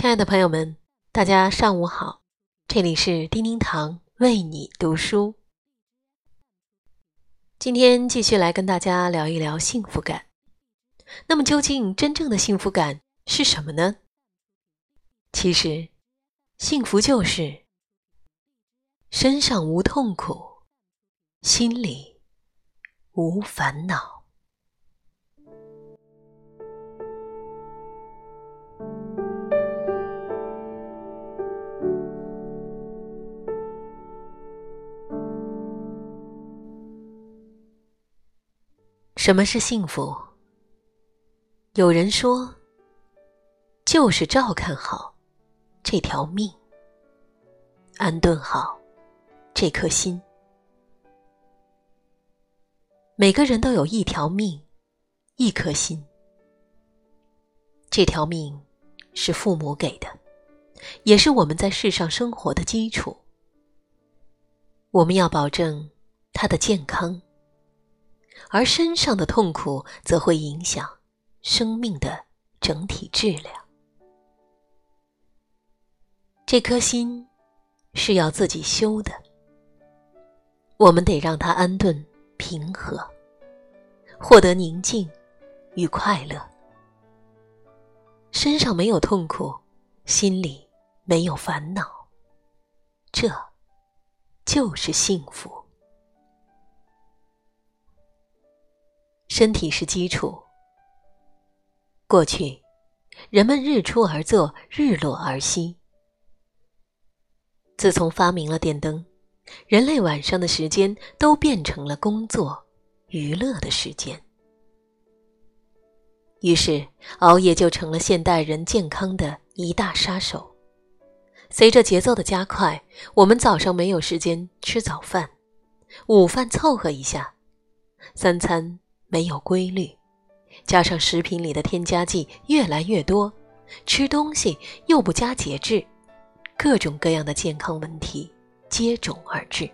亲爱的朋友们，大家上午好，这里是叮叮堂为你读书。今天继续来跟大家聊一聊幸福感。那么，究竟真正的幸福感是什么呢？其实，幸福就是身上无痛苦，心里无烦恼。什么是幸福？有人说，就是照看好这条命，安顿好这颗心。每个人都有一条命，一颗心。这条命是父母给的，也是我们在世上生活的基础。我们要保证他的健康。而身上的痛苦则会影响生命的整体质量。这颗心是要自己修的，我们得让它安顿平和，获得宁静与快乐。身上没有痛苦，心里没有烦恼，这就是幸福。身体是基础。过去，人们日出而作，日落而息。自从发明了电灯，人类晚上的时间都变成了工作、娱乐的时间。于是，熬夜就成了现代人健康的一大杀手。随着节奏的加快，我们早上没有时间吃早饭，午饭凑合一下，三餐。没有规律，加上食品里的添加剂越来越多，吃东西又不加节制，各种各样的健康问题接踵而至。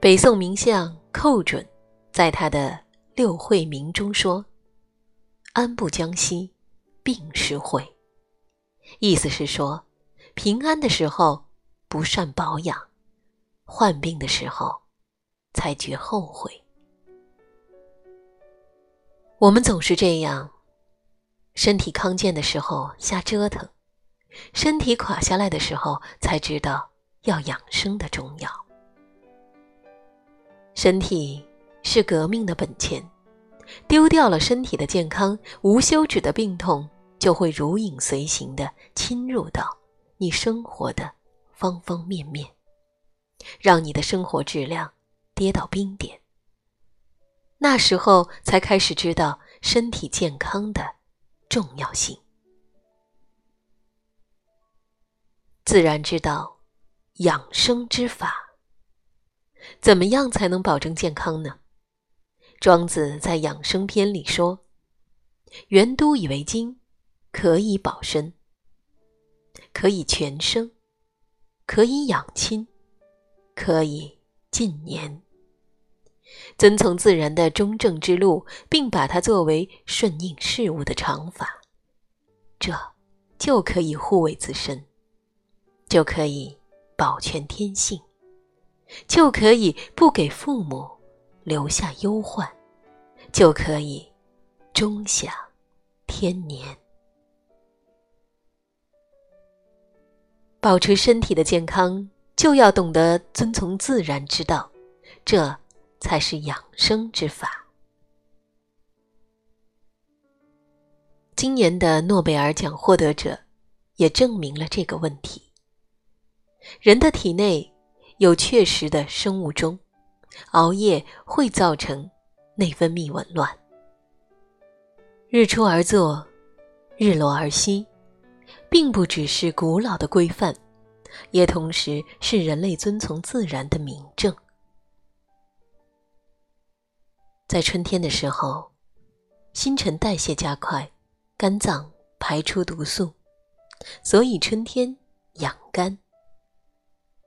北宋名相寇准在他的《六会铭》中说：“安不将息，病时会。”意思是说，平安的时候不善保养，患病的时候。才觉后悔。我们总是这样：身体康健的时候瞎折腾，身体垮下来的时候才知道要养生的重要。身体是革命的本钱，丢掉了身体的健康，无休止的病痛就会如影随形的侵入到你生活的方方面面，让你的生活质量。跌到冰点，那时候才开始知道身体健康的重要性。自然知道养生之法，怎么样才能保证健康呢？庄子在养生篇里说：“元都以为精，可以保身，可以全生，可以养亲，可以尽年。”遵从自然的中正之路，并把它作为顺应事物的常法，这就可以护卫自身，就可以保全天性，就可以不给父母留下忧患，就可以终享天年。保持身体的健康，就要懂得遵从自然之道，这。才是养生之法。今年的诺贝尔奖获得者也证明了这个问题：人的体内有确实的生物钟，熬夜会造成内分泌紊乱。日出而作，日落而息，并不只是古老的规范，也同时是人类遵从自然的明证。在春天的时候，新陈代谢加快，肝脏排出毒素，所以春天养肝。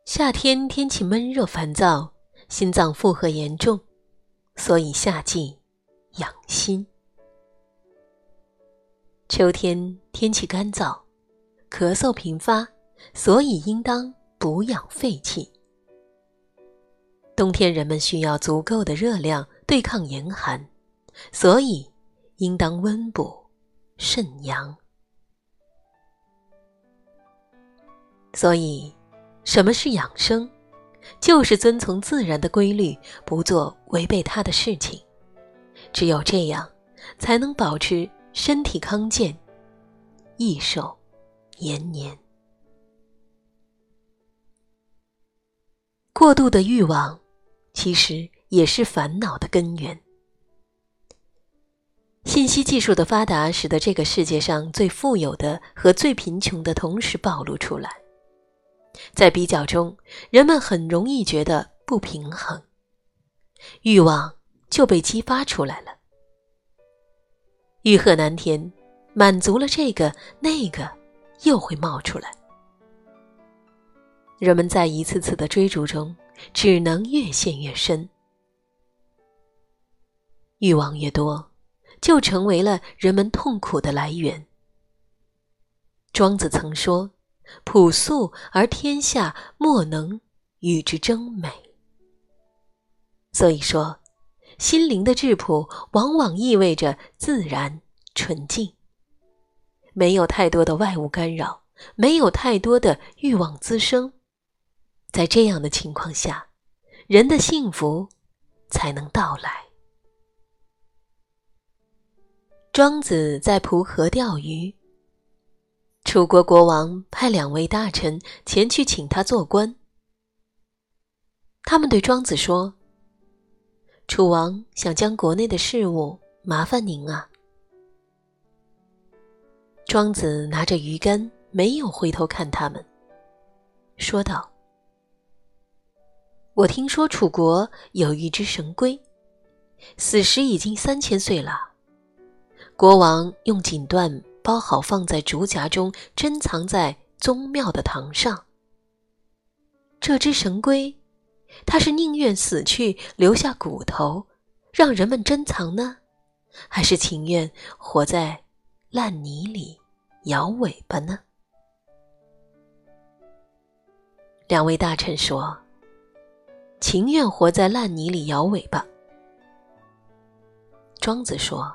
夏天天气闷热烦躁，心脏负荷严重，所以夏季养心。秋天天气干燥，咳嗽频发，所以应当补养肺气。冬天人们需要足够的热量对抗严寒，所以应当温补肾阳。所以，什么是养生？就是遵从自然的规律，不做违背它的事情。只有这样，才能保持身体康健，益寿延年。过度的欲望，其实也是烦恼的根源。信息技术的发达，使得这个世界上最富有的和最贫穷的同时暴露出来。在比较中，人们很容易觉得不平衡，欲望就被激发出来了。欲壑难填，满足了这个那个，又会冒出来。人们在一次次的追逐中，只能越陷越深。欲望越多，就成为了人们痛苦的来源。庄子曾说。朴素而天下莫能与之争美。所以说，心灵的质朴往往意味着自然纯净，没有太多的外物干扰，没有太多的欲望滋生。在这样的情况下，人的幸福才能到来。庄子在蒲河钓鱼。楚国国王派两位大臣前去请他做官。他们对庄子说：“楚王想将国内的事务麻烦您啊。”庄子拿着鱼竿，没有回头看他们，说道：“我听说楚国有一只神龟，死时已经三千岁了。国王用锦缎。”包好，放在竹夹中，珍藏在宗庙的堂上。这只神龟，它是宁愿死去留下骨头，让人们珍藏呢，还是情愿活在烂泥里摇尾巴呢？两位大臣说：“情愿活在烂泥里摇尾巴。”庄子说：“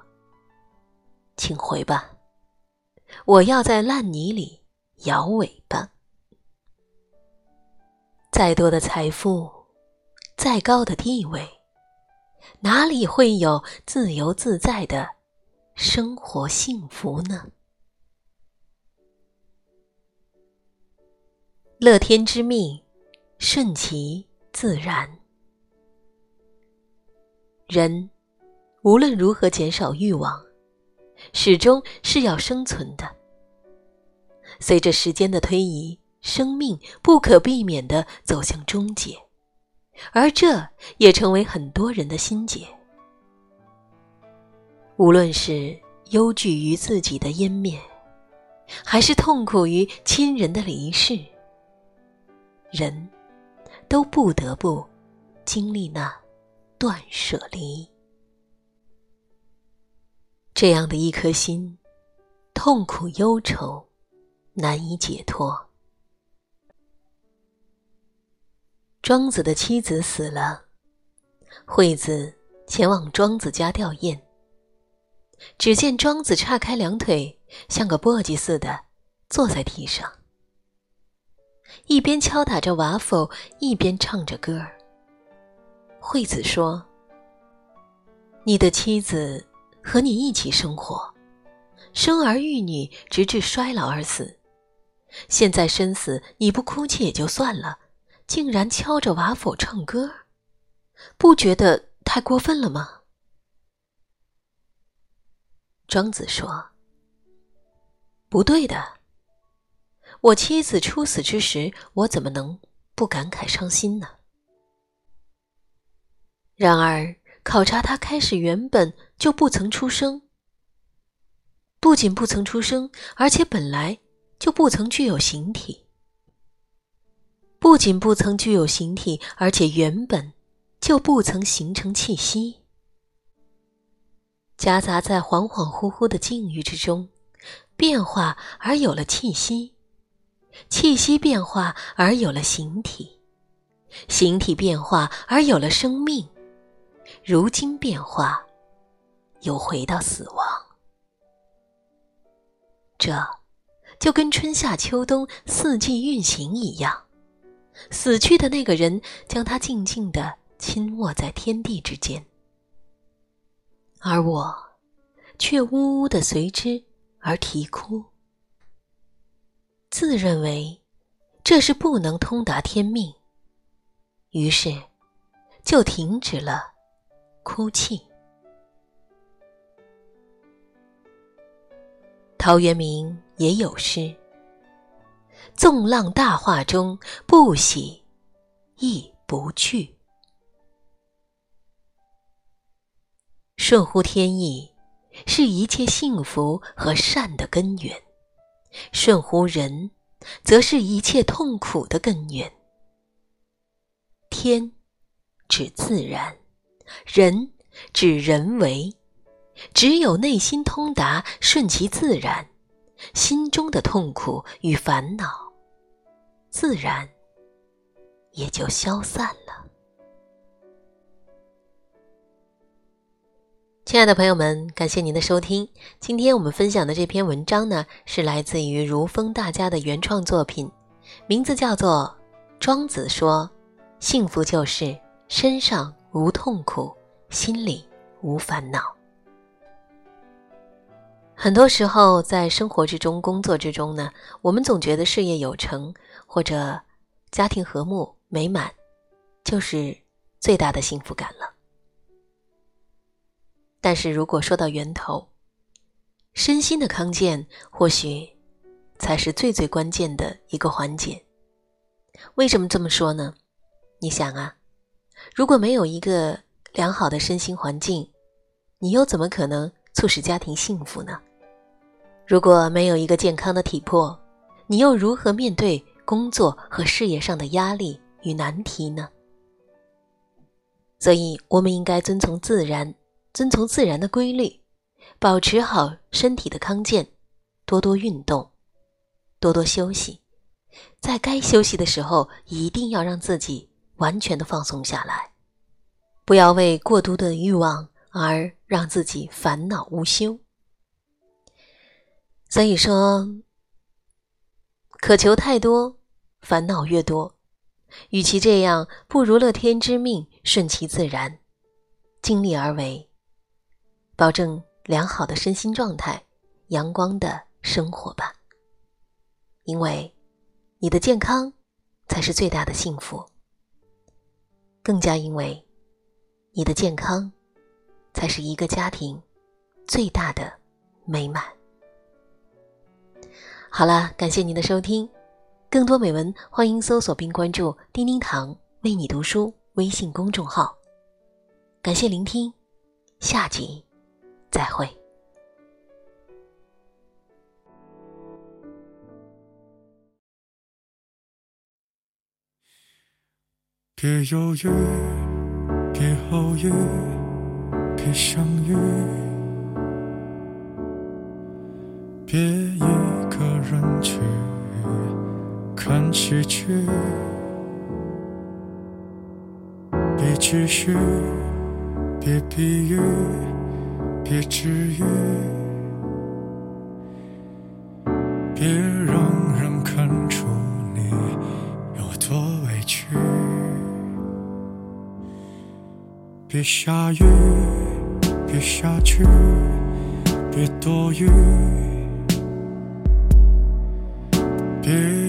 请回吧。”我要在烂泥里摇尾巴。再多的财富，再高的地位，哪里会有自由自在的生活幸福呢？乐天之命，顺其自然。人无论如何减少欲望。始终是要生存的。随着时间的推移，生命不可避免地走向终结，而这也成为很多人的心结。无论是忧惧于自己的湮灭，还是痛苦于亲人的离世，人都不得不经历那断舍离。这样的一颗心，痛苦忧愁，难以解脱。庄子的妻子死了，惠子前往庄子家吊唁。只见庄子叉开两腿，像个簸箕似的坐在地上，一边敲打着瓦否，一边唱着歌儿。惠子说：“你的妻子。”和你一起生活，生儿育女，直至衰老而死。现在身死你不哭泣也就算了，竟然敲着瓦否唱歌，不觉得太过分了吗？庄子说：“不对的。我妻子初死之时，我怎么能不感慨伤心呢？然而。”考察他开始原本就不曾出生，不仅不曾出生，而且本来就不曾具有形体。不仅不曾具有形体，而且原本就不曾形成气息。夹杂在恍恍惚惚的境遇之中，变化而有了气息，气息变化而有了形体，形体变化而有了生命，如今变化，又回到死亡。这，就跟春夏秋冬四季运行一样，死去的那个人将他静静地亲握在天地之间，而我，却呜呜的随之。而啼哭，自认为这是不能通达天命，于是就停止了哭泣。陶渊明也有诗：“纵浪大化中，不喜亦不惧，顺乎天意。”是一切幸福和善的根源，顺乎人，则是一切痛苦的根源。天，指自然；人，指人为。只有内心通达，顺其自然，心中的痛苦与烦恼，自然也就消散了。亲爱的朋友们，感谢您的收听。今天我们分享的这篇文章呢，是来自于如风大家的原创作品，名字叫做《庄子说：幸福就是身上无痛苦，心里无烦恼》。很多时候，在生活之中、工作之中呢，我们总觉得事业有成或者家庭和睦美满，就是最大的幸福感了。但是如果说到源头，身心的康健或许才是最最关键的一个环节。为什么这么说呢？你想啊，如果没有一个良好的身心环境，你又怎么可能促使家庭幸福呢？如果没有一个健康的体魄，你又如何面对工作和事业上的压力与难题呢？所以，我们应该遵从自然。遵从自然的规律，保持好身体的康健，多多运动，多多休息，在该休息的时候，一定要让自己完全的放松下来，不要为过度的欲望而让自己烦恼无休。所以说，渴求太多，烦恼越多，与其这样，不如乐天之命，顺其自然，尽力而为。保证良好的身心状态，阳光的生活吧。因为你的健康才是最大的幸福，更加因为你的健康才是一个家庭最大的美满。好了，感谢您的收听，更多美文欢迎搜索并关注“叮叮堂为你读书”微信公众号。感谢聆听，下集。再会。别犹豫，别后悔，别相遇，别一个人去看喜剧，别继续，别比喻。别治愈，别让别下雨，别下去，别躲雨。别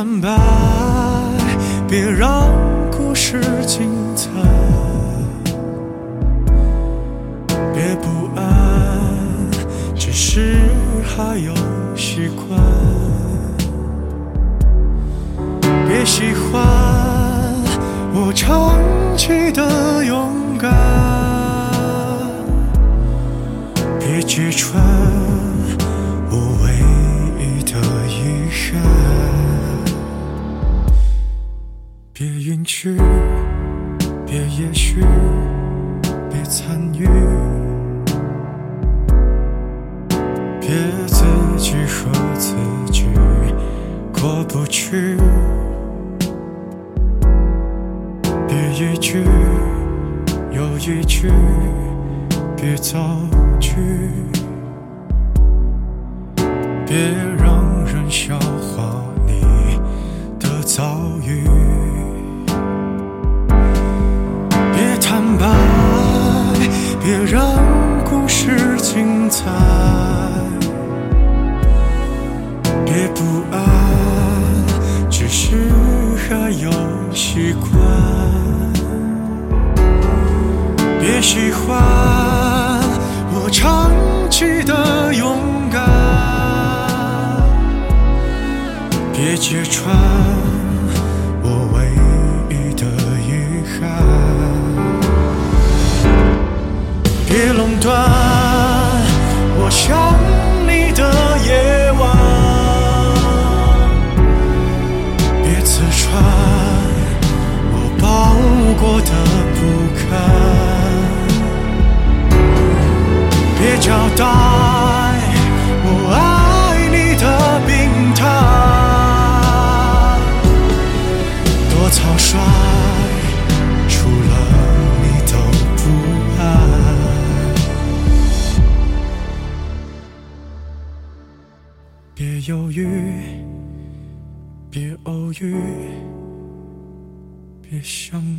坦白，别让故事精彩，别不安，只是还有习惯。别喜欢我。长期的勇敢，别揭穿许，别也许，别参与，别自己和自己过不去。别一句又一句，别造句，别让人笑别让故事精彩，别不安，只是还有习惯。别喜欢我长期的勇敢，别揭穿别偶遇，别相遇。